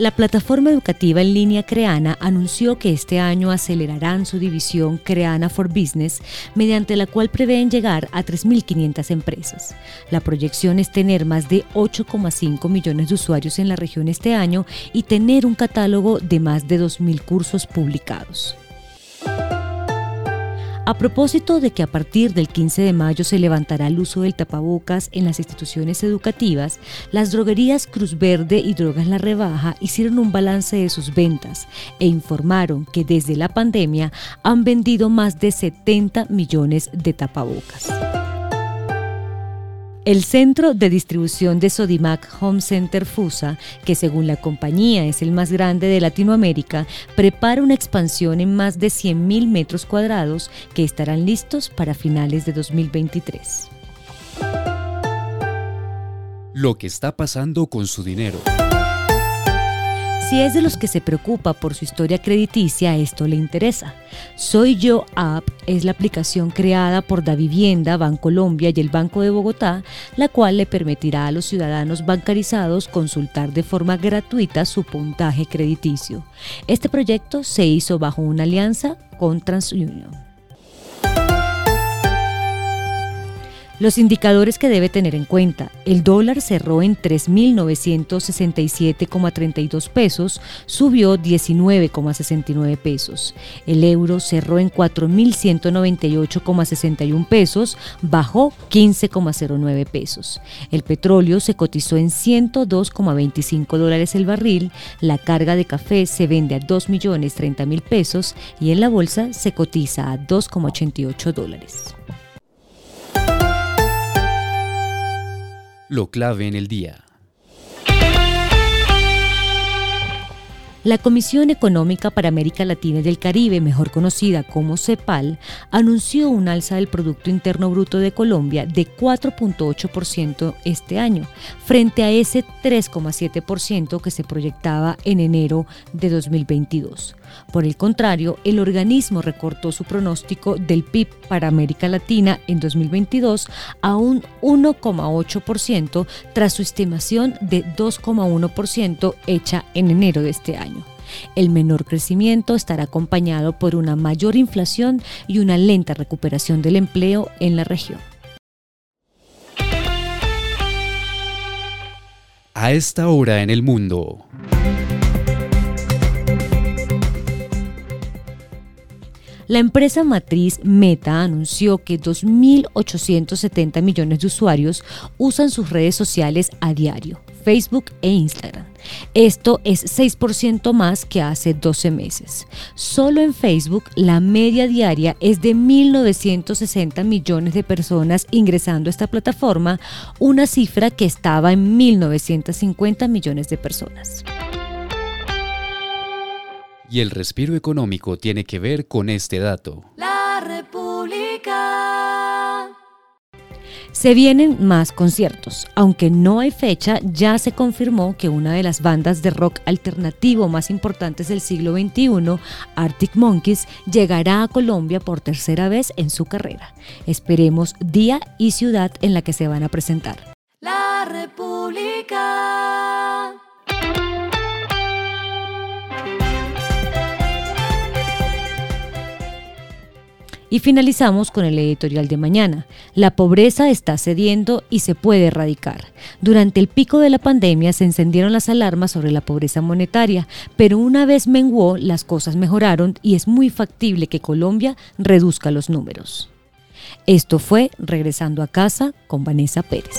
La plataforma educativa en línea Creana anunció que este año acelerarán su división Creana for Business, mediante la cual prevén llegar a 3.500 empresas. La proyección es tener más de 8,5 millones de usuarios en la región este año y tener un catálogo de más de 2.000 cursos publicados. A propósito de que a partir del 15 de mayo se levantará el uso del tapabocas en las instituciones educativas, las droguerías Cruz Verde y Drogas La Rebaja hicieron un balance de sus ventas e informaron que desde la pandemia han vendido más de 70 millones de tapabocas. El centro de distribución de Sodimac Home Center FUSA, que según la compañía es el más grande de Latinoamérica, prepara una expansión en más de 100.000 metros cuadrados que estarán listos para finales de 2023. Lo que está pasando con su dinero. Si es de los que se preocupa por su historia crediticia, esto le interesa. Soy Yo App es la aplicación creada por Da Vivienda, Bancolombia y el Banco de Bogotá, la cual le permitirá a los ciudadanos bancarizados consultar de forma gratuita su puntaje crediticio. Este proyecto se hizo bajo una alianza con TransUnion. Los indicadores que debe tener en cuenta. El dólar cerró en 3.967,32 pesos, subió 19,69 pesos. El euro cerró en 4.198,61 pesos, bajó 15,09 pesos. El petróleo se cotizó en 102,25 dólares el barril. La carga de café se vende a 2.030.000 pesos y en la bolsa se cotiza a 2,88 dólares. Lo clave en el día. La Comisión Económica para América Latina y del Caribe, mejor conocida como CEPAL, anunció un alza del Producto Interno Bruto de Colombia de 4.8% este año, frente a ese 3.7% que se proyectaba en enero de 2022. Por el contrario, el organismo recortó su pronóstico del PIB para América Latina en 2022 a un 1,8% tras su estimación de 2,1% hecha en enero de este año. El menor crecimiento estará acompañado por una mayor inflación y una lenta recuperación del empleo en la región. A esta hora en el mundo. La empresa matriz Meta anunció que 2.870 millones de usuarios usan sus redes sociales a diario, Facebook e Instagram. Esto es 6% más que hace 12 meses. Solo en Facebook la media diaria es de 1.960 millones de personas ingresando a esta plataforma, una cifra que estaba en 1.950 millones de personas. Y el respiro económico tiene que ver con este dato. La República. Se vienen más conciertos. Aunque no hay fecha, ya se confirmó que una de las bandas de rock alternativo más importantes del siglo XXI, Arctic Monkeys, llegará a Colombia por tercera vez en su carrera. Esperemos día y ciudad en la que se van a presentar. La República. Y finalizamos con el editorial de mañana. La pobreza está cediendo y se puede erradicar. Durante el pico de la pandemia se encendieron las alarmas sobre la pobreza monetaria, pero una vez menguó, las cosas mejoraron y es muy factible que Colombia reduzca los números. Esto fue Regresando a casa con Vanessa Pérez.